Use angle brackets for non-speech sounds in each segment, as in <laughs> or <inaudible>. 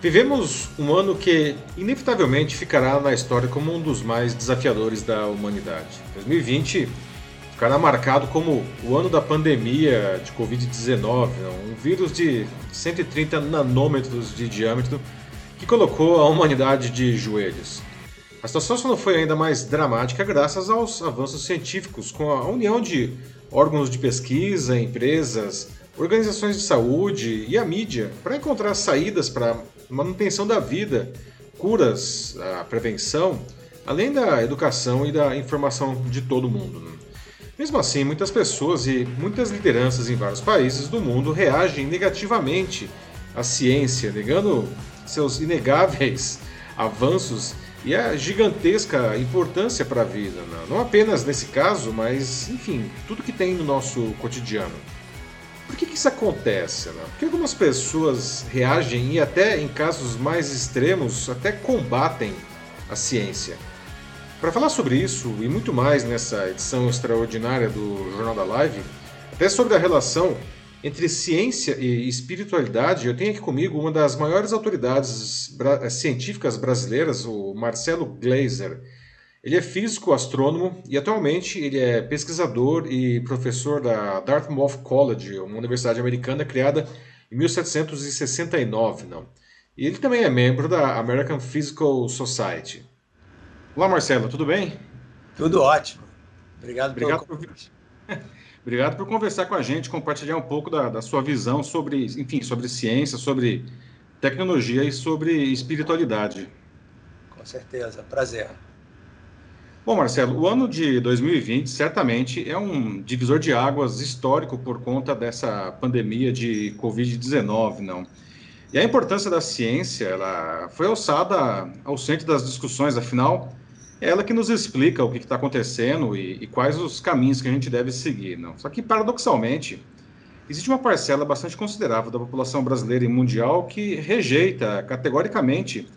Vivemos um ano que inevitavelmente ficará na história como um dos mais desafiadores da humanidade. 2020 ficará marcado como o ano da pandemia de Covid-19, um vírus de 130 nanômetros de diâmetro que colocou a humanidade de joelhos. A situação só não foi ainda mais dramática graças aos avanços científicos, com a união de órgãos de pesquisa, empresas, organizações de saúde e a mídia para encontrar saídas para manutenção da vida, curas, a prevenção, além da educação e da informação de todo mundo. Né? Mesmo assim, muitas pessoas e muitas lideranças em vários países do mundo reagem negativamente à ciência, negando seus inegáveis <laughs> avanços e a gigantesca importância para a vida, né? não apenas nesse caso, mas enfim, tudo que tem no nosso cotidiano. Por que, que isso acontece? Né? Porque algumas pessoas reagem e até em casos mais extremos até combatem a ciência. Para falar sobre isso e muito mais nessa edição extraordinária do Jornal da Live, até sobre a relação entre ciência e espiritualidade, eu tenho aqui comigo uma das maiores autoridades científicas brasileiras, o Marcelo Glazer. Ele é físico astrônomo e atualmente ele é pesquisador e professor da Dartmouth College, uma universidade americana criada em 1769. Não? E ele também é membro da American Physical Society. Olá, Marcelo, tudo bem? Tudo ótimo. Obrigado, Obrigado pelo convite. Por... <laughs> Obrigado por conversar com a gente, compartilhar um pouco da, da sua visão sobre, enfim, sobre ciência, sobre tecnologia e sobre espiritualidade. Com certeza, prazer. Bom, Marcelo, o ano de 2020 certamente é um divisor de águas histórico por conta dessa pandemia de Covid-19, não? E a importância da ciência, ela foi alçada ao centro das discussões, afinal, é ela que nos explica o que está acontecendo e, e, quais os caminhos que a gente deve seguir. Não. Só que, paradoxalmente, existe uma parcela bastante considerável da população brasileira e mundial que rejeita categoricamente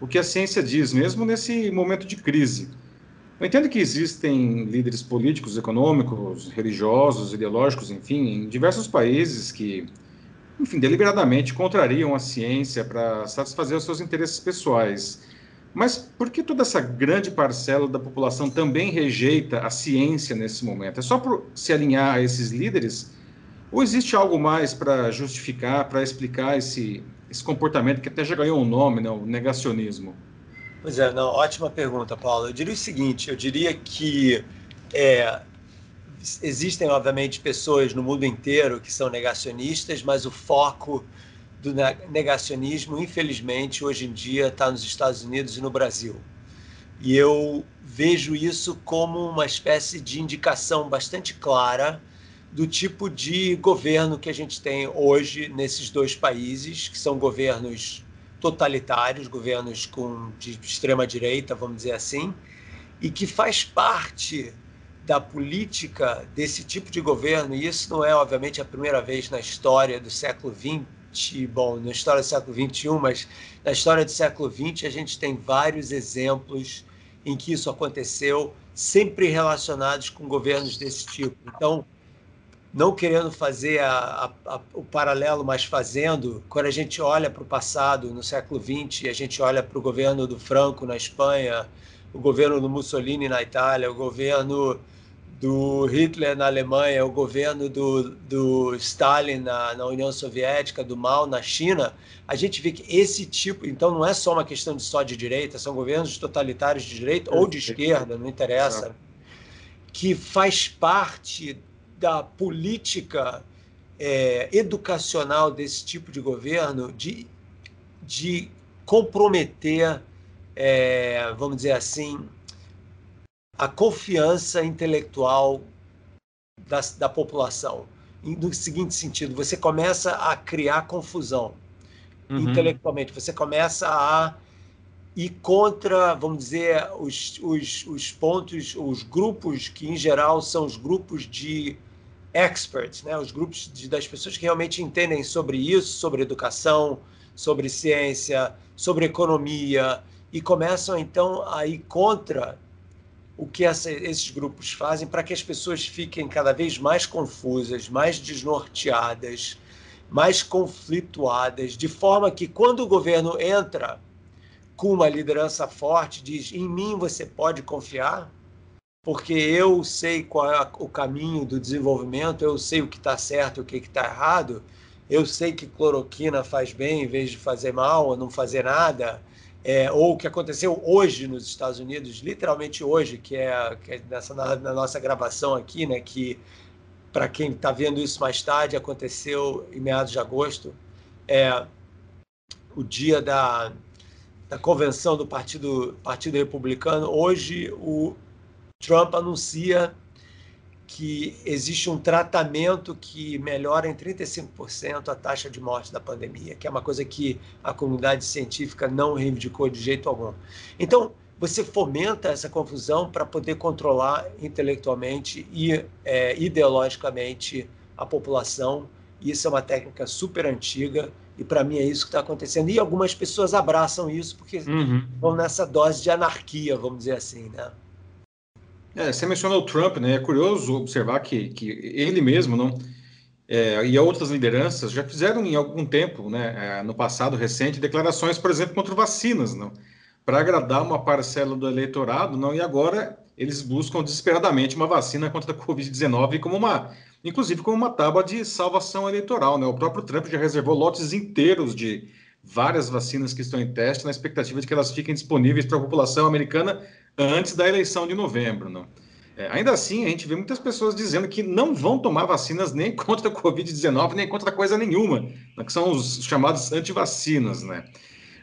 o que a ciência diz, mesmo nesse momento de crise. Eu entendo que existem líderes políticos, econômicos, religiosos, ideológicos, enfim, em diversos países que, enfim, deliberadamente contrariam a ciência para satisfazer os seus interesses pessoais. Mas por que toda essa grande parcela da população também rejeita a ciência nesse momento? É só por se alinhar a esses líderes? Ou existe algo mais para justificar, para explicar esse, esse comportamento que até já ganhou um nome, né, o negacionismo? Pois é, não, ótima pergunta, Paulo. Eu diria o seguinte: eu diria que é, existem, obviamente, pessoas no mundo inteiro que são negacionistas, mas o foco do negacionismo, infelizmente, hoje em dia está nos Estados Unidos e no Brasil. E eu vejo isso como uma espécie de indicação bastante clara do tipo de governo que a gente tem hoje nesses dois países, que são governos totalitários, governos com de extrema direita, vamos dizer assim, e que faz parte da política desse tipo de governo, e isso não é, obviamente, a primeira vez na história do século XX, bom, na história do século XXI, mas na história do século XX a gente tem vários exemplos em que isso aconteceu, sempre relacionados com governos desse tipo. Então, não querendo fazer a, a, a, o paralelo, mas fazendo, quando a gente olha para o passado, no século XX, a gente olha para o governo do Franco na Espanha, o governo do Mussolini na Itália, o governo do Hitler na Alemanha, o governo do, do Stalin na, na, União Soviética, do Mao na China, a gente vê que esse tipo, então não é só uma questão de só de direita, são governos totalitários de direita ou de esquerda, não interessa, que faz parte da política é, educacional desse tipo de governo de, de comprometer, é, vamos dizer assim, a confiança intelectual da, da população. No seguinte sentido, você começa a criar confusão uhum. intelectualmente, você começa a ir contra, vamos dizer, os, os, os pontos, os grupos que, em geral, são os grupos de experts, né? os grupos de, das pessoas que realmente entendem sobre isso, sobre educação, sobre ciência, sobre economia, e começam então a ir contra o que essa, esses grupos fazem para que as pessoas fiquem cada vez mais confusas, mais desnorteadas mais conflituadas, de forma que quando o governo entra com uma liderança forte, diz: em mim você pode confiar, porque eu sei qual é o caminho do desenvolvimento, eu sei o que está certo e o que está errado, eu sei que cloroquina faz bem em vez de fazer mal ou não fazer nada, é, ou o que aconteceu hoje nos Estados Unidos, literalmente hoje, que é, que é nessa, na, na, nossa gravação aqui, né, que para quem está vendo isso mais tarde, aconteceu em meados de agosto, é o dia da, da convenção do Partido, Partido Republicano. Hoje, o Trump anuncia que existe um tratamento que melhora em 35% a taxa de morte da pandemia, que é uma coisa que a comunidade científica não reivindicou de jeito algum. Então, você fomenta essa confusão para poder controlar intelectualmente e é, ideologicamente a população. Isso é uma técnica super antiga e para mim é isso que está acontecendo. E algumas pessoas abraçam isso porque uhum. vão nessa dose de anarquia, vamos dizer assim, né? É, você mencionou o Trump, né? É curioso observar que, que ele mesmo não é, e outras lideranças já fizeram em algum tempo, né, é, no passado recente, declarações, por exemplo, contra vacinas, não? para agradar uma parcela do eleitorado, não, e agora eles buscam desesperadamente uma vacina contra a Covid-19 como uma, inclusive como uma tábua de salvação eleitoral, né? O próprio Trump já reservou lotes inteiros de várias vacinas que estão em teste na expectativa de que elas fiquem disponíveis para a população americana antes da eleição de novembro, não? É, ainda assim, a gente vê muitas pessoas dizendo que não vão tomar vacinas nem <laughs> contra a Covid-19, nem contra coisa nenhuma, né? que são os chamados antivacinas, né?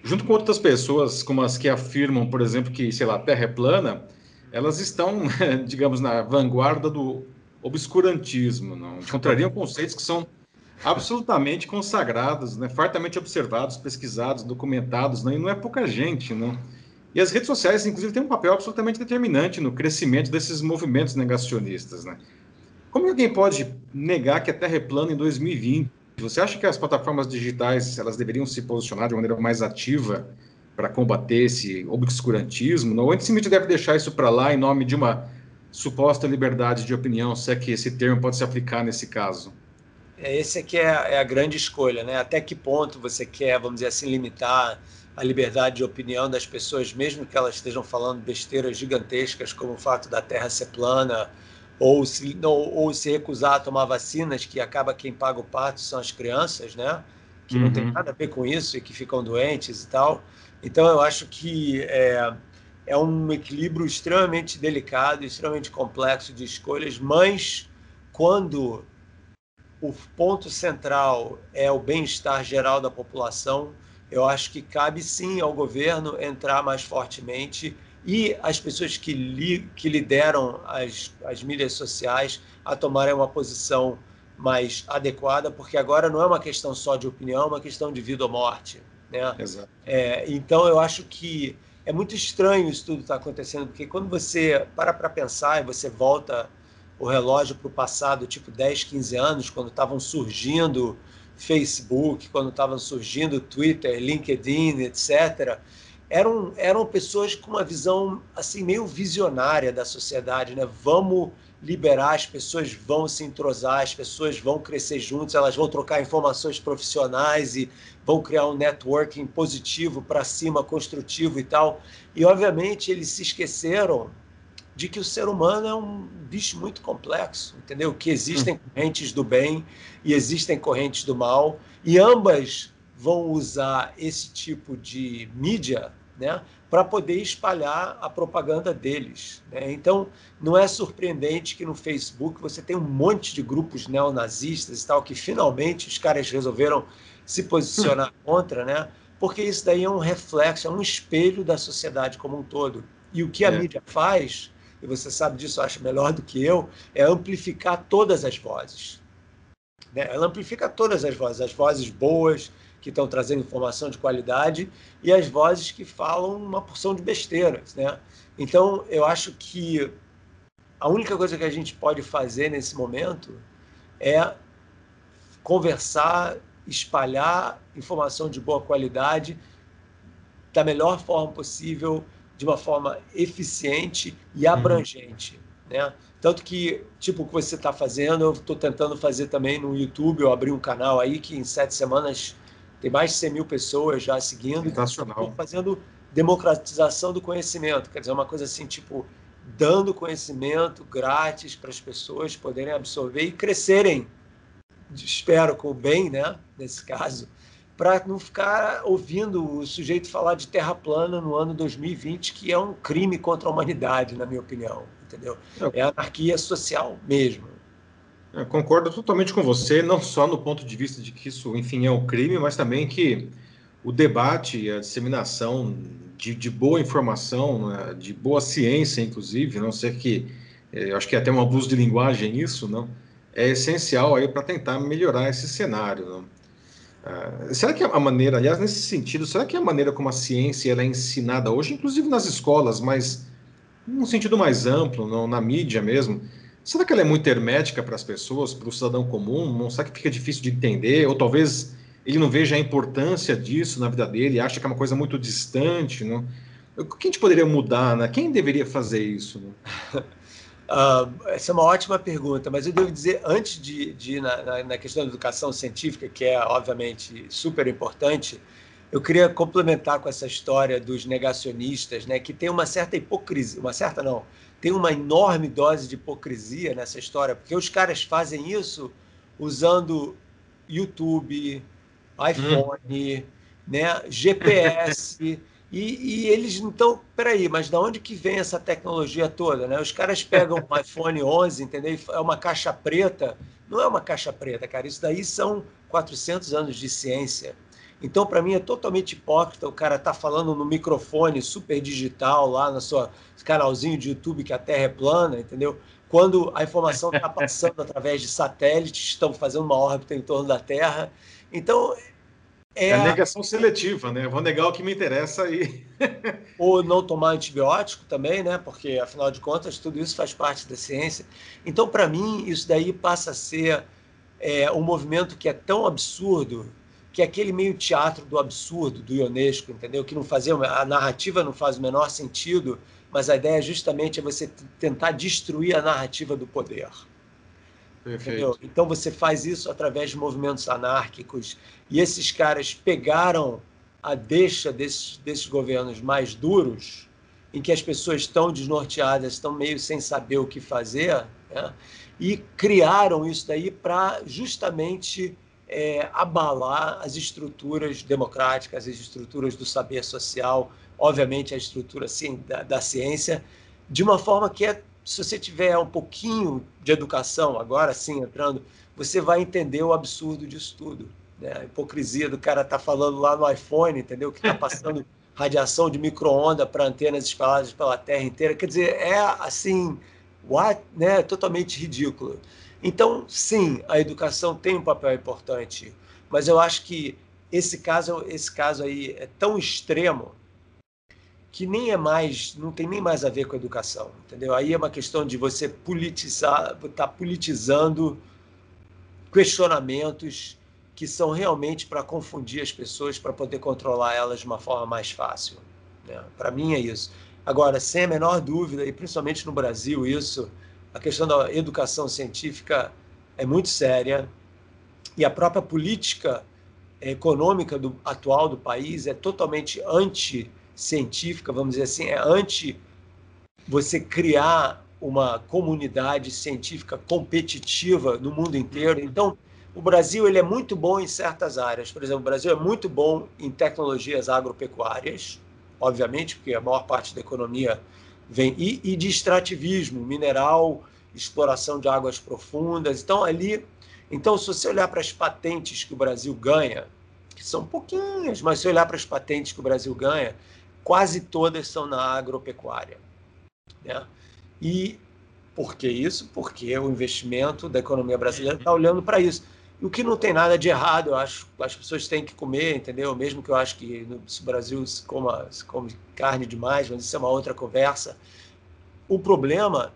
junto com outras pessoas, como as que afirmam, por exemplo, que, sei lá, a Terra é plana, elas estão, <laughs> digamos, na vanguarda do obscurantismo, não? Encontrariam conceitos que são absolutamente consagrados, né? fartamente observados, pesquisados, documentados, né? e não é pouca gente, não? E as redes sociais, inclusive, têm um papel absolutamente determinante no crescimento desses movimentos negacionistas, né? Como alguém pode negar que a Terra é plana em 2020? Você acha que as plataformas digitais elas deveriam se posicionar de maneira mais ativa para combater esse obscurantismo? Ou o antissemitismo deve deixar isso para lá em nome de uma suposta liberdade de opinião, se é que esse termo pode se aplicar nesse caso? É, esse aqui é, é a grande escolha, né? Até que ponto você quer, vamos dizer assim, limitar a liberdade de opinião das pessoas, mesmo que elas estejam falando besteiras gigantescas, como o fato da Terra ser plana, ou se, ou, ou se recusar a tomar vacinas, que acaba quem paga o parto são as crianças, né? Que uhum. não tem uhum. nada a ver com isso e que ficam doentes e tal. Então, eu acho que é, é um equilíbrio extremamente delicado, extremamente complexo de escolhas, mas quando o ponto central é o bem-estar geral da população, eu acho que cabe sim ao governo entrar mais fortemente e as pessoas que, li, que lideram as, as mídias sociais a tomarem uma posição mais adequada, porque agora não é uma questão só de opinião, é uma questão de vida ou morte. Né? Exato. É, então, eu acho que é muito estranho isso tudo estar tá acontecendo, porque quando você para para pensar e você volta o relógio para o passado, tipo 10, 15 anos, quando estavam surgindo Facebook, quando estavam surgindo Twitter, LinkedIn, etc., eram, eram pessoas com uma visão assim meio visionária da sociedade, né? Vamos liberar, as pessoas vão se entrosar, as pessoas vão crescer juntas, elas vão trocar informações profissionais e vão criar um networking positivo para cima, construtivo e tal. E obviamente eles se esqueceram de que o ser humano é um bicho muito complexo, entendeu? Que existem hum. correntes do bem e existem correntes do mal, e ambas vão usar esse tipo de mídia né, para poder espalhar a propaganda deles. Né? Então, não é surpreendente que no Facebook você tem um monte de grupos neonazistas e tal, que finalmente os caras resolveram se posicionar <laughs> contra, né? porque isso daí é um reflexo, é um espelho da sociedade como um todo. E o que a é. mídia faz, e você sabe disso, acho melhor do que eu, é amplificar todas as vozes. Né? Ela amplifica todas as vozes, as vozes boas, que estão trazendo informação de qualidade e as vozes que falam uma porção de besteiras, né? Então, eu acho que a única coisa que a gente pode fazer nesse momento é conversar, espalhar informação de boa qualidade da melhor forma possível, de uma forma eficiente e uhum. abrangente. Né? Tanto que, tipo, o que você está fazendo, eu estou tentando fazer também no YouTube. Eu abri um canal aí que em sete semanas tem mais de 100 mil pessoas já seguindo. Sensacional. Estou fazendo democratização do conhecimento, quer dizer, uma coisa assim, tipo, dando conhecimento grátis para as pessoas poderem absorver e crescerem, espero, com o bem, né, nesse caso, para não ficar ouvindo o sujeito falar de terra plana no ano 2020, que é um crime contra a humanidade, na minha opinião, entendeu? É anarquia social mesmo. Eu concordo totalmente com você, não só no ponto de vista de que isso, enfim, é um crime, mas também que o debate e a disseminação de, de boa informação, né, de boa ciência, inclusive, não sei que, é, eu acho que é até um abuso de linguagem isso, não, é essencial aí para tentar melhorar esse cenário. Não? Uh, será que a maneira, aliás, nesse sentido, será que a maneira como a ciência é ensinada hoje, inclusive nas escolas, mas num sentido mais amplo, não, na mídia mesmo, será que ela é muito hermética para as pessoas, para o cidadão comum? Não será que fica difícil de entender? Ou talvez ele não veja a importância disso na vida dele, acha que é uma coisa muito distante, não? O que a gente poderia mudar, né? Quem deveria fazer isso? Né? <laughs> Uh, essa é uma ótima pergunta, mas eu devo dizer, antes de, de ir na, na, na, questão da educação científica, que é obviamente super importante, eu queria complementar com essa história dos negacionistas, né, que tem uma certa hipocrisia, uma certa não, tem uma enorme dose de hipocrisia nessa história, porque os caras fazem isso usando YouTube, iPhone, hum. né, GPS. <laughs> E, e, eles, então, peraí, mas de onde que vem essa tecnologia toda? Né? Os caras pegam um iPhone 11, entendeu? É uma caixa preta. Não é uma caixa preta, cara. Isso daí são 400 anos de ciência. Então, para mim, é totalmente hipócrita o cara tá falando no microfone super digital lá no seu canalzinho de YouTube que a Terra é plana, entendeu? Quando a informação está passando <laughs> através de satélites, estão fazendo uma órbita em torno da Terra. Então, é, é a negação seletiva, né? Eu vou negar o que me interessa e. <laughs> Ou não tomar antibiótico também, né? Porque, afinal de contas, tudo isso faz parte da ciência. Então, para mim, isso daí passa a ser é, um movimento que é tão absurdo que é aquele meio teatro do absurdo do Ionesco, entendeu? Que não fazia a narrativa não faz o menor sentido, mas a ideia justamente é você tentar destruir a narrativa do poder. Então você faz isso através de movimentos anárquicos. E esses caras pegaram a deixa desses, desses governos mais duros, em que as pessoas estão desnorteadas, estão meio sem saber o que fazer, né? e criaram isso daí para justamente é, abalar as estruturas democráticas, as estruturas do saber social, obviamente a estrutura assim, da, da ciência, de uma forma que é se você tiver um pouquinho de educação, agora sim entrando, você vai entender o absurdo disso tudo. Né? A hipocrisia do cara tá falando lá no iPhone, entendeu? Que está <laughs> passando radiação de micro-onda para antenas espalhadas pela Terra inteira. Quer dizer, é assim, what? Né? totalmente ridículo. Então, sim, a educação tem um papel importante, mas eu acho que esse caso, esse caso aí é tão extremo que nem é mais, não tem nem mais a ver com a educação, entendeu? Aí é uma questão de você politizar, tá politizando questionamentos que são realmente para confundir as pessoas, para poder controlar elas de uma forma mais fácil. Né? Para mim é isso. Agora, sem a menor dúvida, e principalmente no Brasil, isso, a questão da educação científica é muito séria e a própria política econômica do, atual do país é totalmente anti científica, vamos dizer assim, é anti você criar uma comunidade científica competitiva no mundo inteiro. Então, o Brasil ele é muito bom em certas áreas. Por exemplo, o Brasil é muito bom em tecnologias agropecuárias, obviamente, porque a maior parte da economia vem e, e de extrativismo, mineral, exploração de águas profundas. Então, ali, então se você olhar para as patentes que o Brasil ganha, que são pouquinhas, mas se olhar para as patentes que o Brasil ganha, quase todas são na agropecuária. Né? E por que isso? Porque o investimento da economia brasileira está olhando para isso. O que não tem nada de errado, eu acho as pessoas têm que comer, entendeu? Mesmo que eu acho que no Brasil se, coma, se come carne demais, mas isso é uma outra conversa. O problema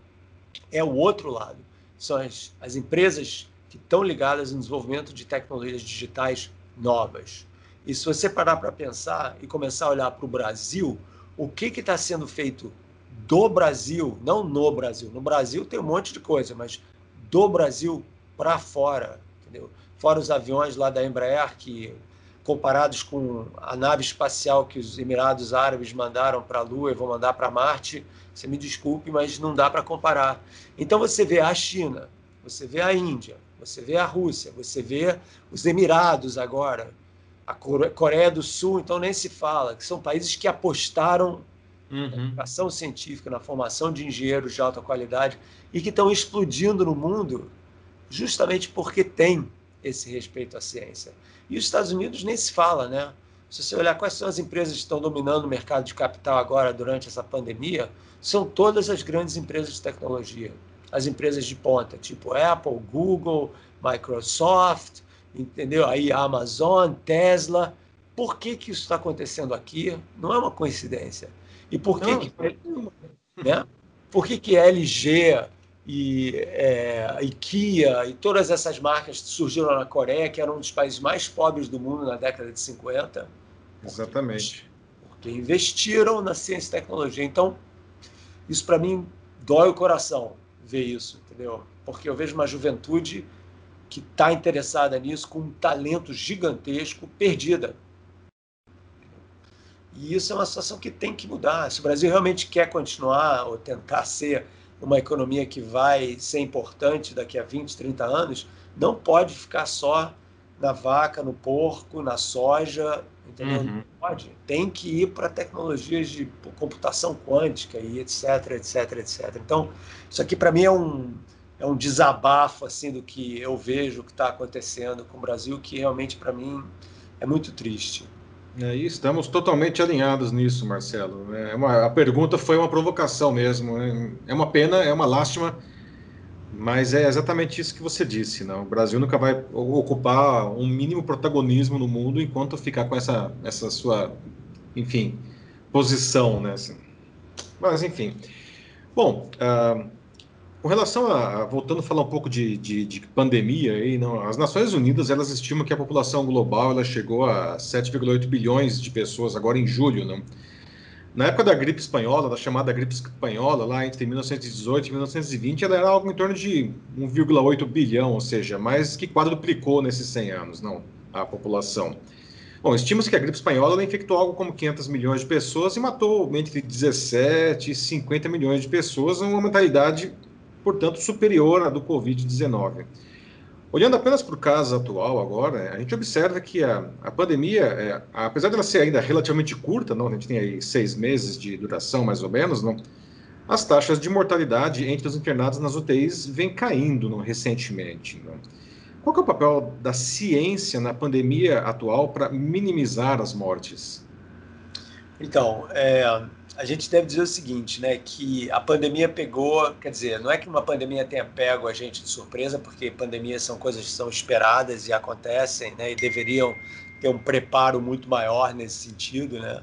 é o outro lado. São as, as empresas que estão ligadas no desenvolvimento de tecnologias digitais novas. E se você parar para pensar e começar a olhar para o Brasil, o que está sendo feito do Brasil, não no Brasil. No Brasil tem um monte de coisa, mas do Brasil para fora, entendeu? Fora os aviões lá da Embraer que comparados com a nave espacial que os Emirados Árabes mandaram para a Lua e vão mandar para Marte, você me desculpe, mas não dá para comparar. Então você vê a China, você vê a Índia, você vê a Rússia, você vê os Emirados agora, a Coreia do Sul, então nem se fala, que são países que apostaram uhum. na educação científica, na formação de engenheiros de alta qualidade e que estão explodindo no mundo justamente porque tem esse respeito à ciência. E os Estados Unidos nem se fala, né? Se você olhar quais são as empresas que estão dominando o mercado de capital agora durante essa pandemia, são todas as grandes empresas de tecnologia, as empresas de ponta, tipo Apple, Google, Microsoft, entendeu? Aí a Amazon, Tesla. Por que, que isso está acontecendo aqui? Não é uma coincidência. E por que, que né? por que, que LG e é, IKEA e todas essas marcas surgiram na Coreia, que era um dos países mais pobres do mundo na década de 50? Exatamente. Porque investiram na ciência e tecnologia. Então, isso para mim dói o coração ver isso, entendeu? Porque eu vejo uma juventude que está interessada nisso com um talento gigantesco perdida. E isso é uma situação que tem que mudar. Se o Brasil realmente quer continuar ou tentar ser uma economia que vai ser importante daqui a 20, 30 anos, não pode ficar só na vaca, no porco, na soja, entendeu? Uhum. Não pode. Tem que ir para tecnologias de computação quântica e etc, etc, etc. Então, isso aqui para mim é um é um desabafo assim do que eu vejo que está acontecendo com o Brasil, que realmente para mim é muito triste. É, e estamos totalmente alinhados nisso, Marcelo. É uma, a pergunta foi uma provocação mesmo. Né? É uma pena, é uma lástima, mas é exatamente isso que você disse. Não? O Brasil nunca vai ocupar um mínimo protagonismo no mundo enquanto ficar com essa, essa sua, enfim, posição. Né? Assim. Mas, enfim. Bom, uh, com relação a, voltando a falar um pouco de, de, de, pandemia, aí, não, as Nações Unidas elas estimam que a população global ela chegou a 7,8 bilhões de pessoas agora em julho. Não? Na época da gripe espanhola, da chamada gripe espanhola, lá entre 1918 e 1920, ela era algo em torno de 1,8 bilhão, ou seja, mais que quadruplicou nesses 100 anos, não, a população. Bom, estima-se que a gripe espanhola infectou algo como 500 milhões de pessoas e matou entre 17 e 50 milhões de pessoas, uma mentalidade portanto, superior à do Covid-19. Olhando apenas para o caso atual agora, a gente observa que a, a pandemia, é, apesar dela ser ainda relativamente curta, não, a gente tem aí seis meses de duração mais ou menos, não, as taxas de mortalidade entre os internados nas UTIs vêm caindo não, recentemente. Não. Qual é o papel da ciência na pandemia atual para minimizar as mortes? Então, é, a gente deve dizer o seguinte, né, que a pandemia pegou, quer dizer, não é que uma pandemia tenha pego a gente de surpresa, porque pandemias são coisas que são esperadas e acontecem, né, e deveriam ter um preparo muito maior nesse sentido, né,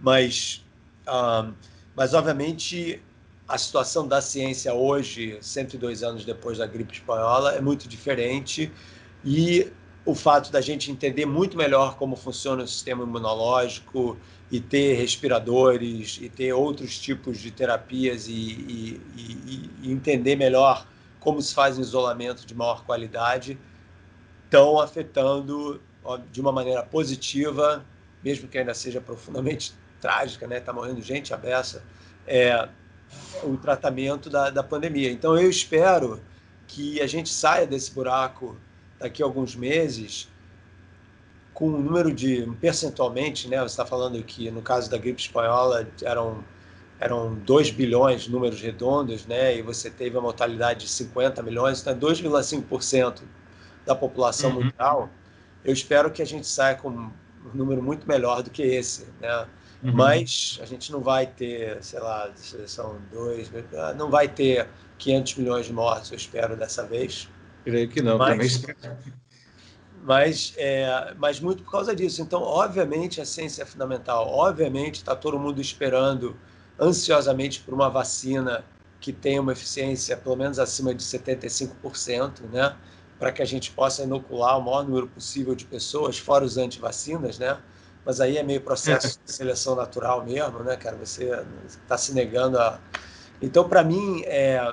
mas, um, mas obviamente a situação da ciência hoje, 102 anos depois da gripe espanhola, é muito diferente e o fato da gente entender muito melhor como funciona o sistema imunológico, e ter respiradores e ter outros tipos de terapias e, e, e, e entender melhor como se faz um isolamento de maior qualidade estão afetando de uma maneira positiva, mesmo que ainda seja profundamente <laughs> trágica, né? Está morrendo gente a beça, é, o tratamento da, da pandemia. Então eu espero que a gente saia desse buraco daqui a alguns meses com um número de, percentualmente, né, você está falando que no caso da gripe espanhola eram, eram 2 bilhões, números redondos, né, e você teve a mortalidade de 50 milhões, então é 2,5% da população uhum. mundial. Eu espero que a gente saia com um número muito melhor do que esse, né? Uhum. Mas a gente não vai ter, sei lá, são dois, não vai ter 500 milhões de mortes, eu espero dessa vez. Creio que não, Mas, também espero mas, é, mas muito por causa disso. Então, obviamente, a ciência é fundamental. Obviamente, está todo mundo esperando ansiosamente por uma vacina que tenha uma eficiência pelo menos acima de 75%, né? Para que a gente possa inocular o maior número possível de pessoas, fora os antivacinas, né? Mas aí é meio processo <laughs> de seleção natural mesmo, né, cara? Você está se negando a, Então, para mim, é,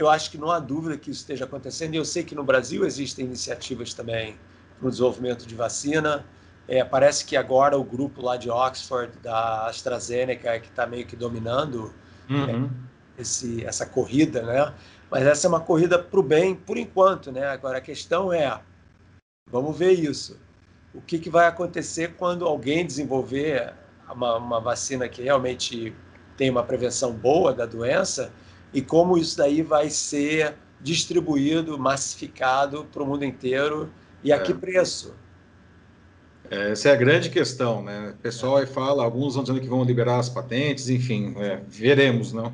eu acho que não há dúvida que isso esteja acontecendo. E eu sei que no Brasil existem iniciativas também no desenvolvimento de vacina. É, parece que agora o grupo lá de Oxford, da AstraZeneca, é que está meio que dominando uhum. é, esse, essa corrida, né? Mas essa é uma corrida para o bem, por enquanto, né? Agora a questão é, vamos ver isso. O que, que vai acontecer quando alguém desenvolver uma, uma vacina que realmente tem uma prevenção boa da doença e como isso daí vai ser distribuído, massificado para o mundo inteiro e a é. que preço? Essa é a grande questão, né? O pessoal aí fala, alguns vão dizendo que vão liberar as patentes, enfim, é, veremos, não?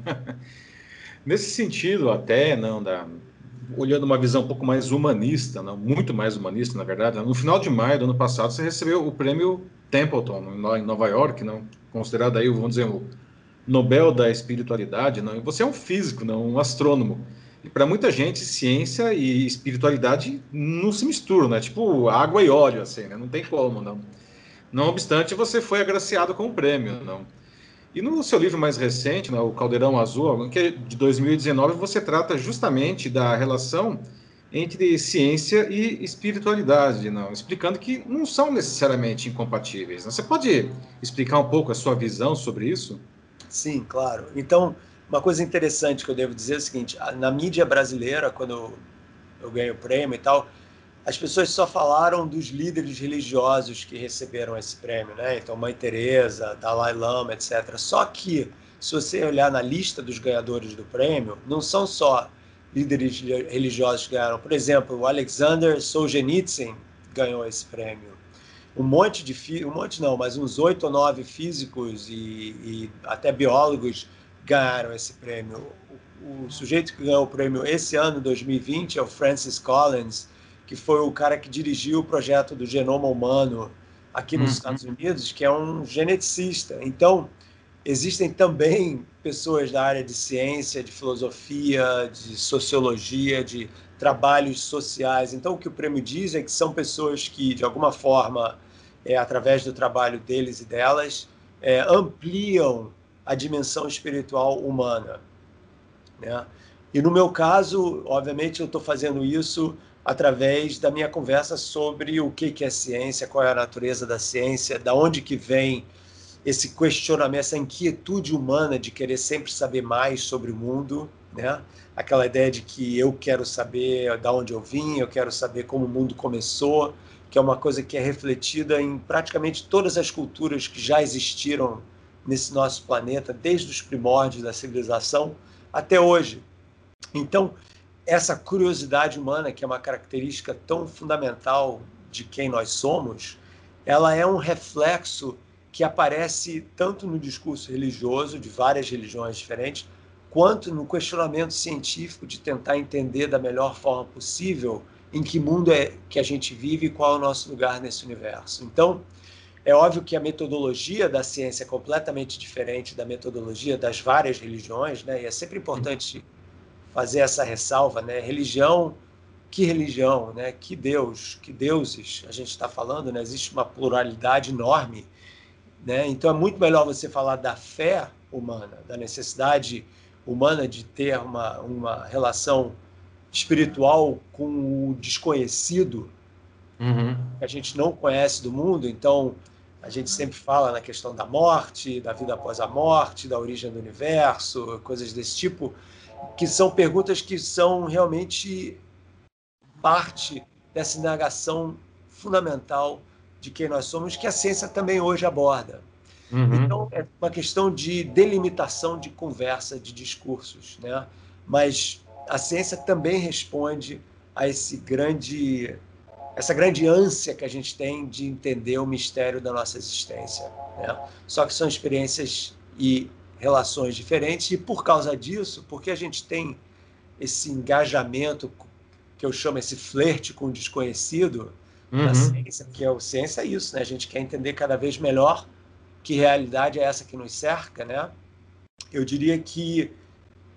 <laughs> Nesse sentido, até, não, da, olhando uma visão um pouco mais humanista, não, muito mais humanista, na verdade, no final de maio do ano passado, você recebeu o prêmio Templeton, em Nova York, não, considerado aí, vamos dizer, o Nobel da espiritualidade, não, você é um físico, não, um astrônomo. E para muita gente, ciência e espiritualidade não se misturam, né? Tipo água e óleo, assim, né? Não tem como, não. Não obstante, você foi agraciado com o prêmio, não. E no seu livro mais recente, né, o Caldeirão Azul, que é de 2019, você trata justamente da relação entre ciência e espiritualidade, não, explicando que não são necessariamente incompatíveis. Você pode explicar um pouco a sua visão sobre isso? Sim, claro. Então, uma coisa interessante que eu devo dizer é o seguinte: na mídia brasileira, quando eu ganhei o prêmio e tal, as pessoas só falaram dos líderes religiosos que receberam esse prêmio, né? Então, Mãe Teresa, Dalai Lama, etc. Só que, se você olhar na lista dos ganhadores do prêmio, não são só líderes religiosos que ganharam. Por exemplo, o Alexander Solzhenitsyn ganhou esse prêmio. Um monte de um monte não, mas uns oito ou nove físicos e, e até biólogos ganharam esse prêmio. O, o, sujeito que ganhou o prêmio esse ano, 2020, é o Francis Collins, que foi o cara que dirigiu o projeto do genoma humano aqui nos uhum. Estados Unidos, que é um geneticista. Então, existem também pessoas da área de ciência, de filosofia, de sociologia, de trabalhos sociais. Então, o que o prêmio diz é que são pessoas que, de alguma forma, é, através do trabalho deles e delas, é, ampliam a dimensão espiritual humana. Né? E no meu caso, obviamente, eu estou fazendo isso através da minha conversa sobre o que é ciência, qual é a natureza da ciência, da onde que vem esse questionamento, essa inquietude humana de querer sempre saber mais sobre o mundo, né? Aquela ideia de que eu quero saber da onde eu vim, eu quero saber como o mundo começou, que é uma coisa que é refletida em praticamente todas as culturas que já existiram nesse nosso planeta, desde os primórdios da civilização até hoje. Então, essa curiosidade humana, que é uma característica tão fundamental de quem nós somos, ela é um reflexo que aparece tanto no discurso religioso de várias religiões diferentes, quanto no questionamento científico de tentar entender da melhor forma possível em que mundo é que a gente vive e qual é o nosso lugar nesse universo. Então, é óbvio que a metodologia da ciência é completamente diferente da metodologia das várias religiões, né? E é sempre importante fazer essa ressalva, né? Religião, que religião, né? Que Deus, que deuses a gente está falando, né? Existe uma pluralidade enorme, né? Então é muito melhor você falar da fé humana, da necessidade humana de ter uma, uma relação espiritual com o desconhecido uhum. que a gente não conhece do mundo. Então, a gente sempre fala na questão da morte, da vida após a morte, da origem do universo, coisas desse tipo, que são perguntas que são realmente parte dessa indagação fundamental de quem nós somos, que a ciência também hoje aborda. Uhum. Então, é uma questão de delimitação de conversa, de discursos, né? Mas a ciência também responde a esse grande essa grande ânsia que a gente tem de entender o mistério da nossa existência. Né? Só que são experiências e relações diferentes, e por causa disso, porque a gente tem esse engajamento, que eu chamo esse flerte com o desconhecido, uhum. na ciência, que é o ciência é isso, né? a gente quer entender cada vez melhor que realidade é essa que nos cerca, né? Eu diria que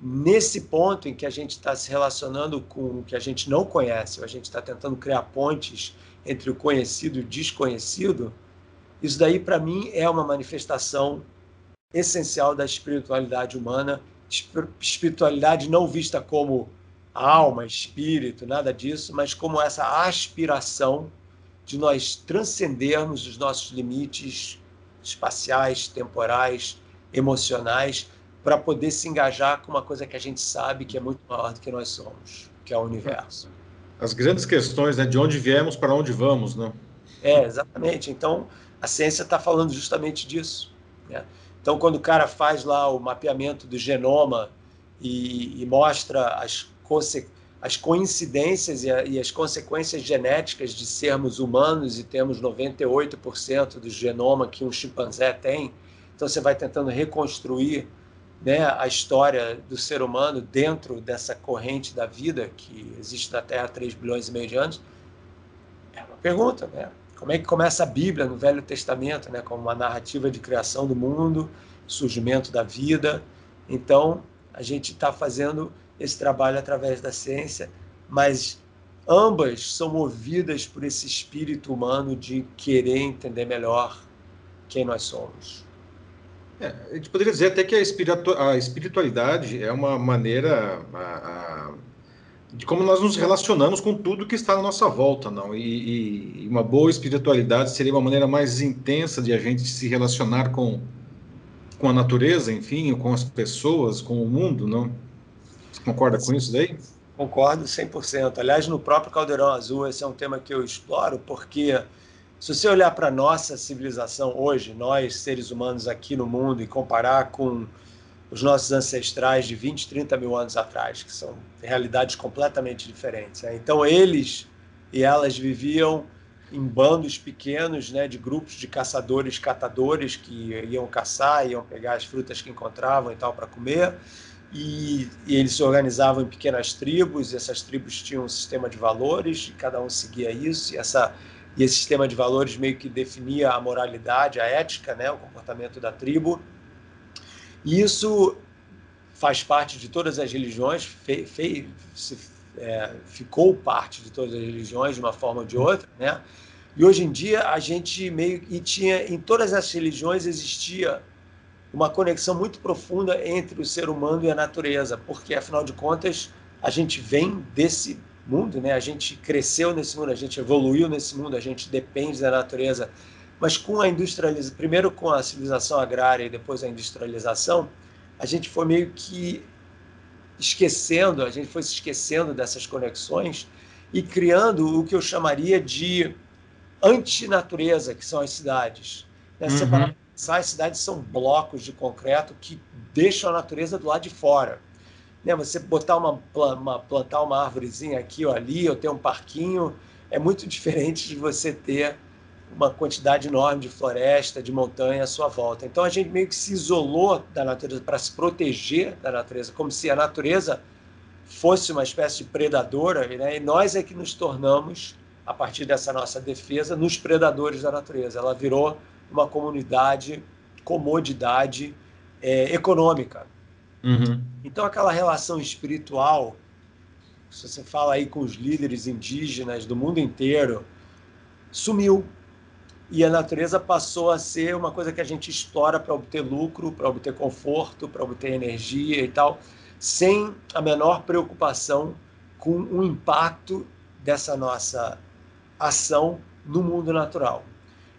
nesse ponto em que a gente está se relacionando com o que a gente não conhece, ou a gente está tentando criar pontes entre o conhecido e o desconhecido, isso daí para mim é uma manifestação essencial da espiritualidade humana. Espiritualidade não vista como alma, espírito, nada disso, mas como essa aspiração de nós transcendermos os nossos limites espaciais, temporais, emocionais, para poder se engajar com uma coisa que a gente sabe que é muito maior do que nós somos, que é o universo. As grandes questões, né, de onde viemos, para onde vamos, né? É, exatamente. Então, a ciência está falando justamente disso. Né? Então, quando o cara faz lá o mapeamento do genoma e, e mostra as, as coincidências e, a, e, as consequências genéticas de sermos humanos e temos 98% do genoma que um chimpanzé tem, então você vai tentando reconstruir né, a história do ser humano dentro dessa corrente da vida que existe na Terra há 3 bilhões e meio de anos. É uma pergunta, né? Como é que começa a Bíblia no Velho Testamento, né, como uma narrativa de criação do mundo, surgimento da vida. Então, a gente está fazendo esse trabalho através da ciência, mas ambas são movidas por esse espírito humano de querer entender melhor quem nós somos. É, a gente poderia dizer até que a, espiritu a espiritualidade é uma maneira a, a, de como nós nos relacionamos com tudo que está à nossa volta, não? E, e, uma boa espiritualidade seria uma maneira mais intensa de a gente se relacionar com, com a natureza, enfim, com as pessoas, com o mundo, não? Você concorda com isso daí? Concordo 100%. Aliás, no próprio Caldeirão Azul, esse é um tema que eu exploro, porque se você olhar para nossa civilização hoje, nós seres humanos aqui no mundo, e comparar com os nossos ancestrais de 20, 30 mil anos atrás, que são realidades completamente diferentes. Né? Então, eles e elas viviam em bandos pequenos, né, de grupos de caçadores, catadores que iam caçar, iam pegar as frutas que encontravam e tal para comer, e, e, eles se organizavam em pequenas tribos. Essas tribos tinham um sistema de valores, e cada um seguia isso. E essa e esse sistema de valores meio que definia a moralidade, a ética, né, o comportamento da tribo. E isso faz parte de todas as religiões, fe, fe, se, é, ficou parte de todas as religiões de uma forma ou de outra, né? E hoje em dia a gente meio e tinha em todas as religiões existia uma conexão muito profunda entre o ser humano e a natureza, porque afinal de contas a gente vem desse mundo, né? A gente cresceu nesse mundo, a gente evoluiu nesse mundo, a gente depende da natureza. Mas com a industrialização, primeiro com a civilização agrária e depois a industrialização, a gente foi meio que esquecendo, a gente foi se esquecendo dessas conexões e criando o que eu chamaria de antinatureza, que são as cidades. Né? Uhum. as cidades são blocos de concreto que deixam a natureza do lado de fora né? Você botar uma, uma plantar uma árvorezinha aqui ou ali, ou ter um parquinho, é muito diferente de você ter uma quantidade enorme de floresta, de montanha à sua volta. Então a gente meio que se isolou da natureza para se proteger da natureza, como se a natureza fosse uma espécie de predadora, né? e nós é que nos tornamos, a partir dessa nossa defesa, nos predadores da natureza. Ela virou uma comunidade, comodidade é, econômica. Uhum. Então, aquela relação espiritual, se você fala aí com os líderes indígenas do mundo inteiro, sumiu. E a natureza passou a ser uma coisa que a gente explora para obter lucro, para obter conforto, para obter energia e tal, sem a menor preocupação com o impacto dessa nossa ação no mundo natural.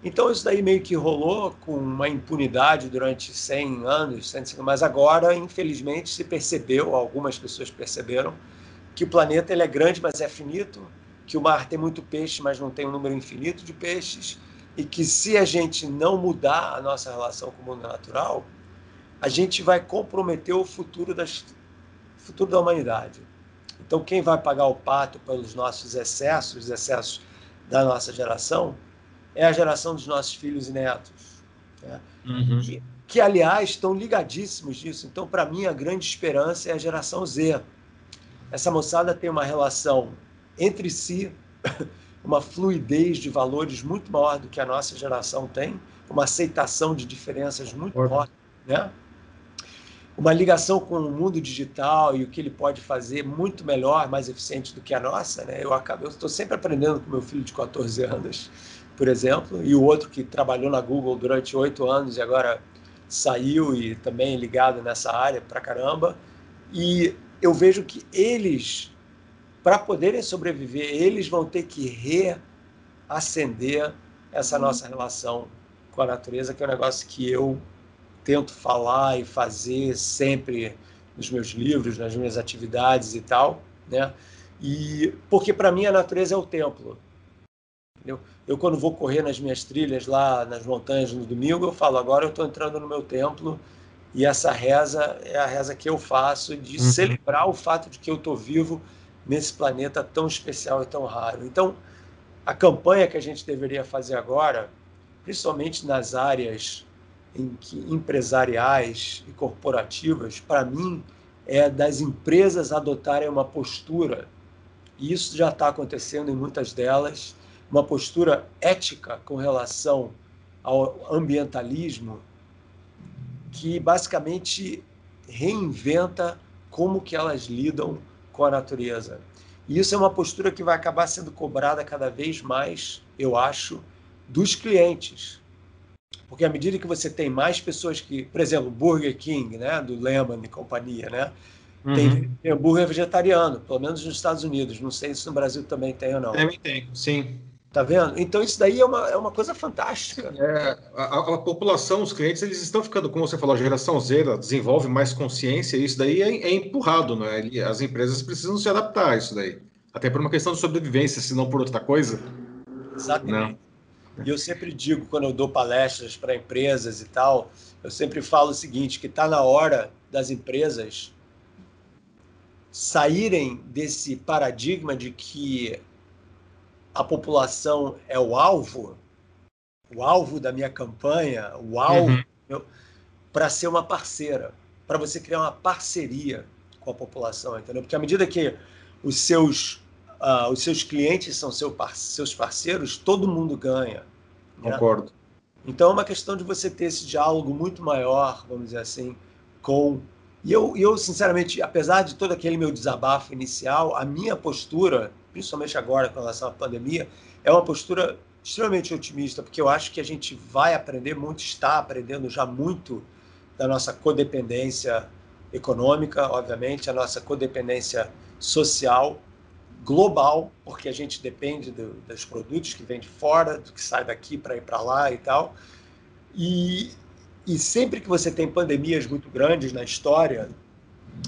Então isso daí meio que rolou com uma impunidade durante 100 anos, 150, mas agora, infelizmente, se percebeu, algumas pessoas perceberam, que o planeta ele é grande, mas é finito, que o mar tem muito peixe, mas não tem um número infinito de peixes, e que se a gente não mudar a nossa relação com o mundo natural, a gente vai comprometer o futuro, das, futuro da humanidade. Então, quem vai pagar o pato pelos nossos excessos, os excessos da nossa geração, é a geração dos nossos filhos e netos. Né? Uhum. Que, que, aliás, estão ligadíssimos nisso. Então, para mim, a grande esperança é a geração Z. Essa moçada tem uma relação entre si, <laughs> uma fluidez de valores muito maior do que a nossa geração tem, uma aceitação de diferenças muito maior, né? uma ligação com o mundo digital e o que ele pode fazer muito melhor, mais eficiente do que a nossa. Né? Eu acabo, eu estou sempre aprendendo com meu filho de 14 anos por exemplo, e o outro que trabalhou na Google durante oito anos e agora saiu e também ligado nessa área pra caramba. E eu vejo que eles, para poderem sobreviver, eles vão ter que reacender essa uhum. nossa relação com a natureza, que é um negócio que eu tento falar e fazer sempre nos meus livros, nas minhas atividades e tal, né? E porque para mim a natureza é o templo. Entendeu? Eu quando vou correr nas minhas trilhas lá nas montanhas no domingo, eu falo agora eu estou entrando no meu templo e essa reza é a reza que eu faço de uhum. celebrar o fato de que eu estou vivo nesse planeta tão especial e tão raro. Então, a campanha que a gente deveria fazer agora, principalmente nas áreas em que empresariais e corporativas, para mim, é das empresas adotarem uma postura, e isso já está acontecendo em muitas delas, uma postura ética com relação ao ambientalismo, que basicamente reinventa como que elas lidam com a natureza. E isso é uma postura que vai acabar sendo cobrada cada vez mais, eu acho, dos clientes. Porque à medida que você tem mais pessoas que, por exemplo, Burger King, né, do Lehman e companhia, né, uhum. tem, tem hambúrguer vegetariano, pelo menos nos Estados Unidos. Não sei se no Brasil também tem ou não. Também tem, sim. Tá vendo? Então isso daí é uma, é uma coisa fantástica. É, a, a, população, os clientes, eles estão ficando, como você falou, a geração Z desenvolve mais consciência e isso daí é, é empurrado, né? As empresas precisam se adaptar a isso daí. Até por uma questão de sobrevivência, se não por outra coisa. Exatamente. Não. E eu sempre digo, quando eu dou palestras para empresas e tal, eu sempre falo o seguinte, que está na hora das empresas saírem desse paradigma de que a população é o alvo, o alvo da minha campanha, o alvo uhum. para ser uma parceira, para você criar uma parceria com a população, entendeu? Porque à medida que os seus uh, os seus clientes são seu par seus parceiros, todo mundo ganha. Né? Concordo. Então é uma questão de você ter esse diálogo muito maior, vamos dizer assim, com e eu, eu sinceramente, apesar de todo aquele meu desabafo inicial, a minha postura principalmente agora com relação à pandemia, é uma postura extremamente otimista, porque eu acho que a gente vai aprender muito, está aprendendo já muito da nossa codependência econômica, obviamente, a nossa codependência social, global, porque a gente depende do, dos produtos que vêm de fora, do que sai daqui para ir para lá e tal. E, e sempre que você tem pandemias muito grandes na história,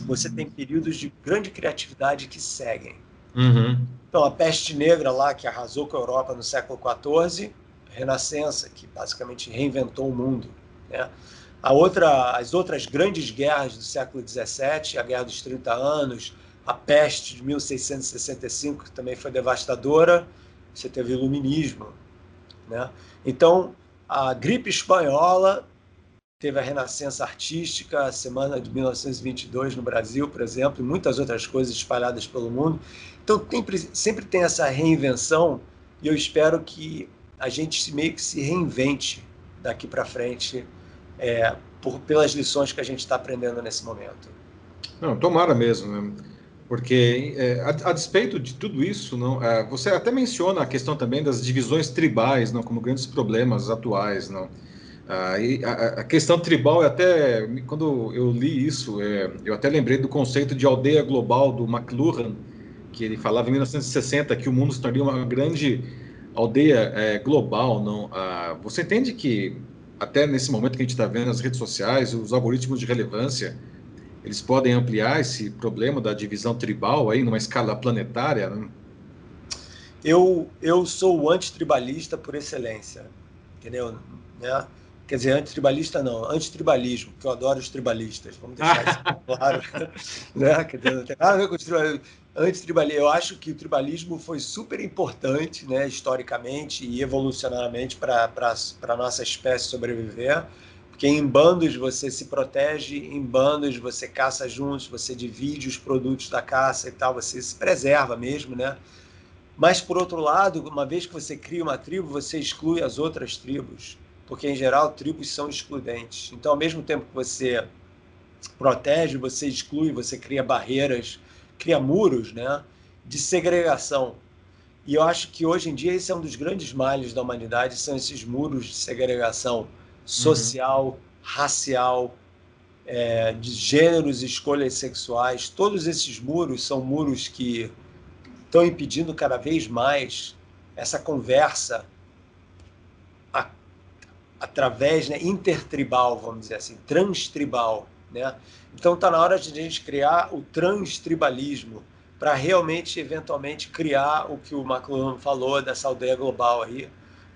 você tem períodos de grande criatividade que seguem. Uhum. Então, a peste negra lá, que arrasou com a Europa no século XIV, Renascença, que basicamente reinventou o mundo. Né? A outra, as outras grandes guerras do século XVII, a Guerra dos 30 Anos, a peste de 1665, que também foi devastadora, você teve iluminismo. Né? Então, a gripe espanhola teve a renascença artística, a semana de 1922 no Brasil, por exemplo, e muitas outras coisas espalhadas pelo mundo. Então, tem, sempre tem essa reinvenção e eu espero que a gente meio que se reinvente daqui para frente é, por, pelas lições que a gente está aprendendo nesse momento. Não, tomara mesmo, né? Porque, é, a, a, despeito de tudo isso, não, é, você até menciona a questão também das divisões tribais, não, como grandes problemas atuais, não. A, questão tribal, é até quando eu li isso, é, eu até lembrei do conceito de aldeia global do McLuhan, que ele falava em 1960 que o mundo se tornaria uma grande aldeia é, global. Não? Ah, você entende que até nesse momento que a gente está vendo as redes sociais, os algoritmos de relevância, eles podem ampliar esse problema da divisão tribal aí numa escala planetária? Né? Eu, eu sou antitribalista por excelência, entendeu? Né? Quer dizer, antitribalista não, antitribalismo, porque eu adoro os tribalistas, vamos deixar isso <laughs> claro. <laughs> né? Quer dizer, não tem nada a ver com os tribalistas. Antitribalismo, eu acho que o tribalismo foi super importante, né, historicamente e evolucionariamente para a nossa espécie sobreviver, porque em bandos você se protege, em bandos você caça juntos, você divide os produtos da caça e tal, você se preserva mesmo, né? Mas, por outro lado, uma vez que você cria uma tribo, você exclui as outras tribos porque em geral tribos são excludentes. Então, ao mesmo tempo que você protege, você exclui, você cria barreiras, cria muros, né, de segregação. E eu acho que hoje em dia esse é um dos grandes males da humanidade, são esses muros de segregação social, uhum. racial, é, de gêneros e escolhas sexuais. Todos esses muros são muros que estão impedindo cada vez mais essa conversa através né, intertribal, vamos dizer assim, transtribal. Né? Então está na hora de a gente criar o transtribalismo para realmente, eventualmente, criar o que o McLuhan falou dessa aldeia global aí,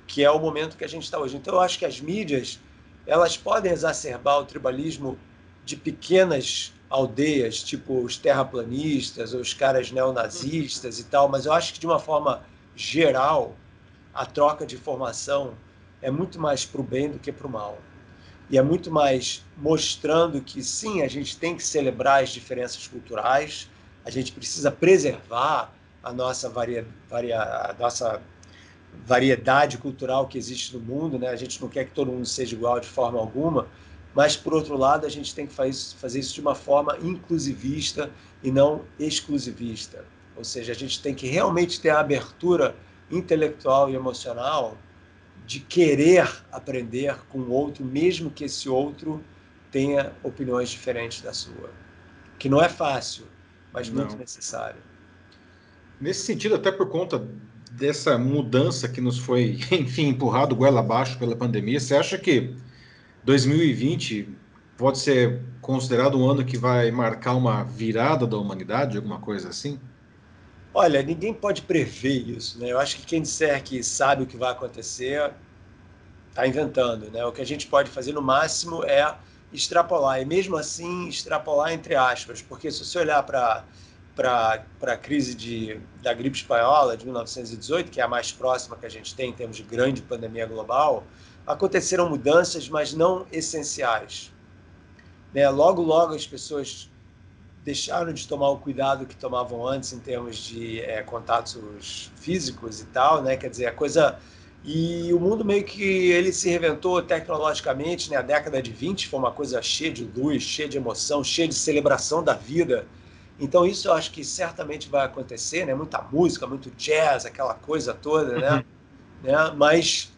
que é o momento que a gente está hoje. Então eu acho que as mídias elas podem exacerbar o tribalismo de pequenas aldeias, tipo os terraplanistas, ou os caras neonazistas e tal, mas eu acho que de uma forma geral, a troca de informação é muito mais para o bem do que para o mal. E é muito mais mostrando que, sim, a gente tem que celebrar as diferenças culturais, a gente precisa preservar a nossa, varia, varia, a nossa variedade cultural que existe no mundo, né? a gente não quer que todo mundo seja igual de forma alguma, mas, por outro lado, a gente tem que fazer isso de uma forma inclusivista e não exclusivista. Ou seja, a gente tem que realmente ter a abertura intelectual e emocional de querer aprender com o outro, mesmo que esse outro tenha opiniões diferentes da sua. Que não é fácil, mas não. muito necessário. Nesse sentido, até por conta dessa mudança que nos foi, <laughs> enfim, empurrado goela abaixo pela pandemia, você acha que 2020 pode ser considerado um ano que vai marcar uma virada da humanidade, alguma coisa assim? Olha, ninguém pode prever isso, né? Eu acho que quem disser que sabe o que vai acontecer está inventando, né? O que a gente pode fazer no máximo é extrapolar, e mesmo assim extrapolar entre aspas, porque se você olhar para a crise de, da gripe espanhola de 1918, que é a mais próxima que a gente tem em termos de grande pandemia global, aconteceram mudanças, mas não essenciais. Né? Logo, logo as pessoas deixaram de tomar o cuidado que tomavam antes em termos de é, contatos físicos e tal, né? Quer dizer, a coisa e o mundo meio que ele se reventou tecnologicamente, né? A década de 20 foi uma coisa cheia de luz, cheia de emoção, cheia de celebração da vida. Então isso eu acho que certamente vai acontecer, né? Muita música, muito jazz, aquela coisa toda, né? Uhum. né? Mas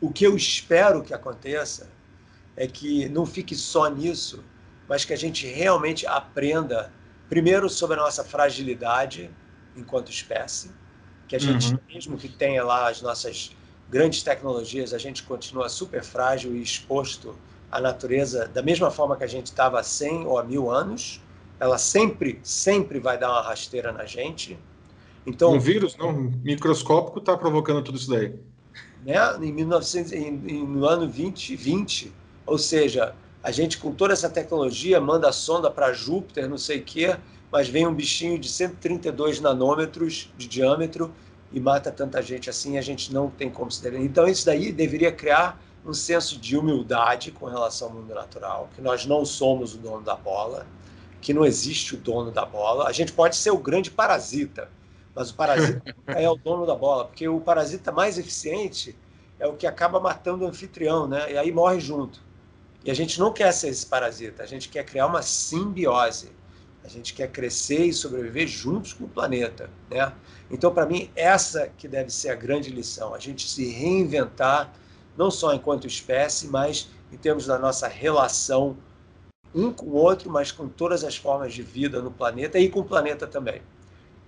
o que eu espero que aconteça é que não fique só nisso, mas que a gente realmente aprenda, primeiro, sobre a nossa fragilidade enquanto espécie, que a gente, uhum. mesmo que tenha lá as nossas grandes tecnologias, a gente continua super frágil e exposto à natureza da mesma forma que a gente estava há 100 ou há mil anos. Ela sempre, sempre vai dar uma rasteira na gente. Então, um vírus não microscópico está provocando tudo isso daí né, em 1900, em, em, no ano 2020. Ou seja, a gente com toda essa tecnologia manda a sonda para Júpiter, não sei o quê, mas vem um bichinho de 132 nanômetros de diâmetro e mata tanta gente assim, a gente não tem como se defender. Então, isso daí deveria criar um senso de humildade com relação ao mundo natural, que nós não somos o dono da bola, que não existe o dono da bola. A gente pode ser o grande parasita, mas o parasita <laughs> é o dono da bola, porque o parasita mais eficiente é o que acaba matando o anfitrião, né? E aí morre junto. E a gente não quer ser esse parasita, a gente quer criar uma simbiose. A gente quer crescer e sobreviver juntos com o planeta, né? Então, para mim, essa que deve ser a grande lição, a gente se reinventar, não só enquanto espécie, mas em termos da nossa relação um com o outro, mas com todas as formas de vida no planeta e com o planeta também.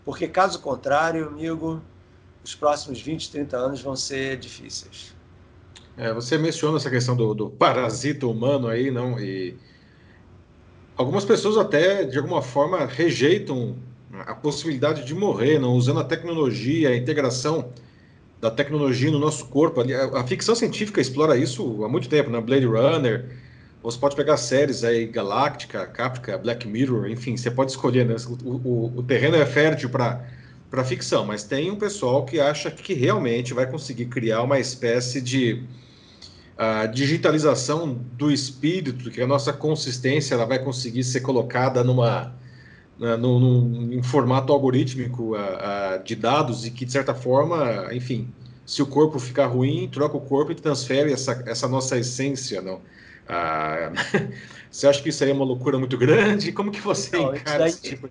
Porque, caso contrário, amigo, os próximos 20, 30 anos vão ser difíceis. É, você menciona essa questão do, do, parasita humano aí, não? E algumas pessoas até, de alguma forma, rejeitam a possibilidade de morrer, não usando a tecnologia, a integração da tecnologia no nosso corpo. A, a ficção científica explora isso há muito tempo, na né? Blade Runner, você pode pegar séries aí, Galáctica, Caprica, Black Mirror, enfim, você pode escolher, né? O, o, o terreno é fértil para ficção, mas tem um pessoal que acha que realmente vai conseguir criar uma espécie de uh, digitalização do espírito, que a nossa consistência ela vai conseguir ser colocada numa, num, num, em formato algorítmico uh, de dados e que, de certa forma, enfim, se o corpo ficar ruim, troca o corpo e transfere essa, essa nossa essência, não? Ah, <laughs> você acha que isso aí é uma loucura muito grande? Como que você Não, encara isso daí, tipo...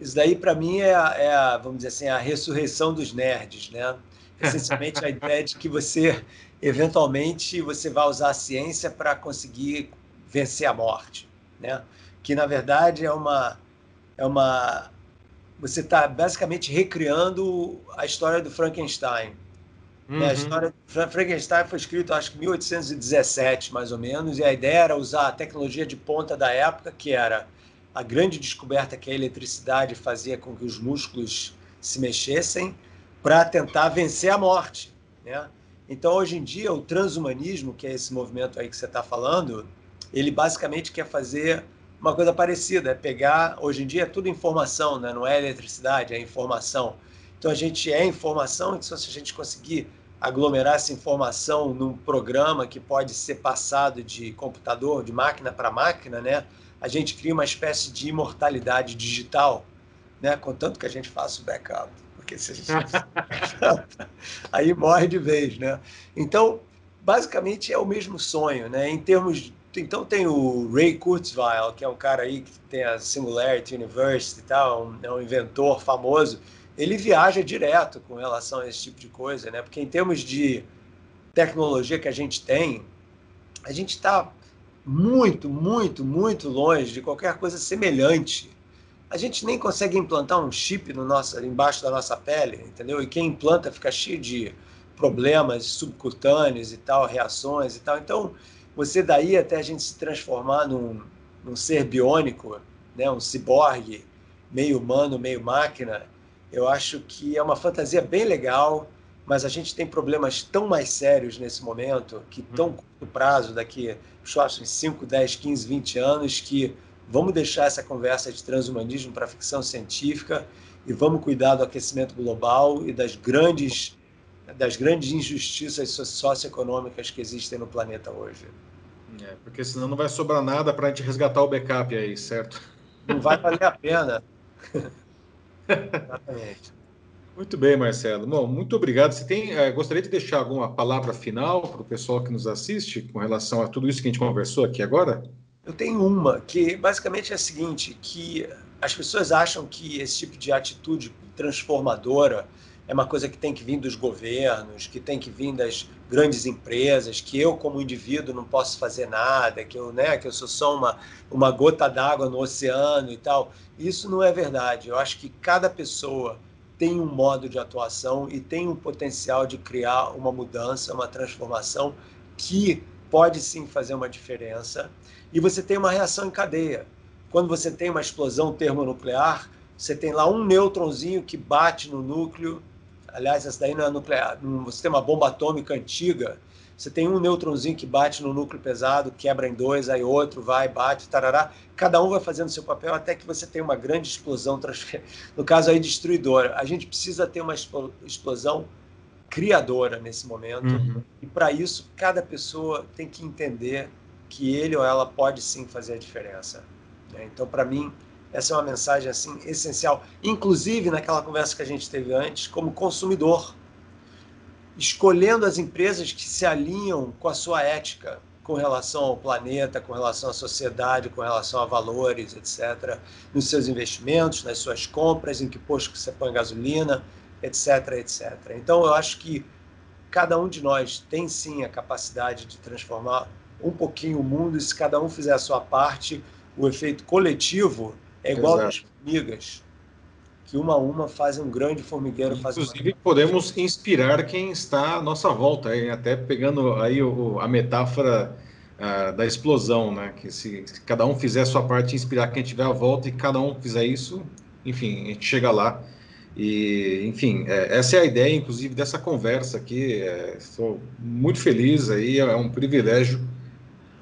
Isso daí, para mim, é a, é a, vamos dizer assim, a ressurreição dos nerds, né? essencialmente a <laughs> ideia de que você, eventualmente, você vai usar a ciência para conseguir vencer a morte, né? Que, na verdade, é uma... É uma você está basicamente recriando a história do Frankenstein. Uhum. Né? A história do Frankenstein foi escrita, acho que em 1817, mais ou menos, e a ideia era usar a tecnologia de ponta da época, que era a grande descoberta que a eletricidade fazia com que os músculos se mexessem para tentar vencer a morte. Né? Então, hoje em dia, o transhumanismo, que é esse movimento aí que você está falando, ele basicamente quer fazer uma coisa parecida, é pegar, hoje em dia é tudo informação, né? não é eletricidade, é informação. Então, a gente é informação, então se a gente conseguir aglomerar essa informação num programa que pode ser passado de computador, de máquina para máquina, né? a gente cria uma espécie de imortalidade digital, né? Contanto que a gente faça o backup, porque se <laughs> aí morre de vez, né? Então, basicamente é o mesmo sonho, né? Em termos então tem o Ray Kurzweil, que é um cara aí que tem a Singularity University e tal, é um inventor famoso. Ele viaja direto com relação a esse tipo de coisa, né? Porque em termos de tecnologia que a gente tem, a gente está muito, muito, muito longe de qualquer coisa semelhante. A gente nem consegue implantar um chip no nosso, embaixo da nossa pele, entendeu? E quem implanta fica cheio de problemas subcutâneos e tal, reações e tal. Então, você daí até a gente se transformar num, num ser biônico, né? um ciborgue, meio humano, meio máquina, eu acho que é uma fantasia bem legal, mas a gente tem problemas tão mais sérios nesse momento, que tão uhum. curto prazo, daqui em 5, 10, 15, 20 anos, que vamos deixar essa conversa de transhumanismo para ficção científica e vamos cuidar do aquecimento global e das grandes das grandes injustiças socioeconômicas que existem no planeta hoje. É, porque senão não vai sobrar nada para a gente resgatar o backup aí, certo? Não vai valer a pena. <laughs> Exatamente. Muito bem, Marcelo. Bom, muito obrigado. Você tem, eh, gostaria de deixar alguma palavra final para o pessoal que nos assiste com relação a tudo isso que a gente conversou aqui agora? Eu tenho uma que basicamente é a seguinte, que as pessoas acham que esse tipo de atitude transformadora é uma coisa que tem que vir dos governos, que tem que vir das grandes empresas, que eu como indivíduo não posso fazer nada, que eu, né, que eu sou só uma, uma gota d'água no oceano e tal. Isso não é verdade. Eu acho que cada pessoa tem um modo de atuação e tem um potencial de criar uma mudança, uma transformação que pode sim fazer uma diferença. E você tem uma reação em cadeia. Quando você tem uma explosão termonuclear, você tem lá um nêutronzinho que bate no núcleo. Aliás, essa daí não é nuclear. Você tem uma bomba atômica antiga você tem um nêutronzinho que bate no núcleo pesado, quebra em dois, aí outro vai, bate, tarará. Cada um vai fazendo seu papel até que você tem uma grande explosão, no caso aí destruidora. A gente precisa ter uma explosão criadora nesse momento. Uhum. E para isso, cada pessoa tem que entender que ele ou ela pode sim fazer a diferença. Né? Então, para mim, essa é uma mensagem assim essencial, inclusive naquela conversa que a gente teve antes, como consumidor escolhendo as empresas que se alinham com a sua ética com relação ao planeta, com relação à sociedade, com relação a valores, etc., nos seus investimentos, nas suas compras, em que posto que você põe gasolina, etc., etc. Então, eu acho que cada um de nós tem sim a capacidade de transformar um pouquinho o mundo, e se cada um fizer a sua parte, o efeito coletivo é igual Exato. às formigas que uma a uma fazem um grande formigueiro. Inclusive, uma... podemos inspirar quem está à nossa volta, hein? até pegando aí o, a metáfora uh, da explosão, né? que se, se, cada um fizer a sua parte, inspirar quem estiver à volta e cada um fizer isso, enfim, a gente chega lá. E, enfim, é, essa é a ideia, inclusive, dessa conversa aqui. É, estou muito feliz aí, é um privilégio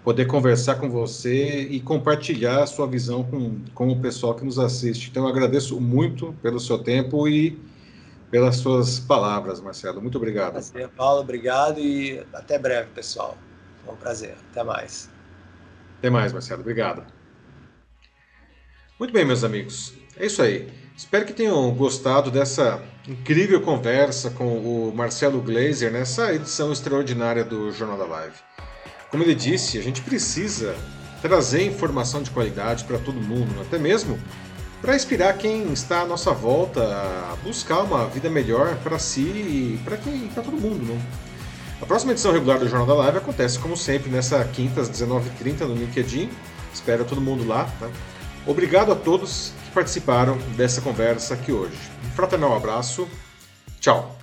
poder conversar com você e compartilhar a sua visão com, com o pessoal que nos assiste. Então, agradeço muito pelo seu tempo e pelas suas palavras, Marcelo. Muito obrigado. Prazer, Paulo. Obrigado e até breve, pessoal. Foi um prazer. Até mais. Até mais, Marcelo. Obrigado. Muito bem, meus amigos. É isso aí. Espero que tenham gostado dessa incrível conversa com o Marcelo Glazer nessa edição extraordinária do Jornal da Live. Como ele disse, a gente precisa trazer informação de qualidade para todo mundo, até mesmo para inspirar quem está à nossa volta a buscar uma vida melhor para si e para quem para todo mundo, né? A próxima edição regular do Jornal da Live acontece como sempre nessa quinta às 19h30 no LinkedIn. Espero todo mundo lá. Tá? Obrigado a todos que participaram dessa conversa aqui hoje. Um fraternal abraço. Tchau.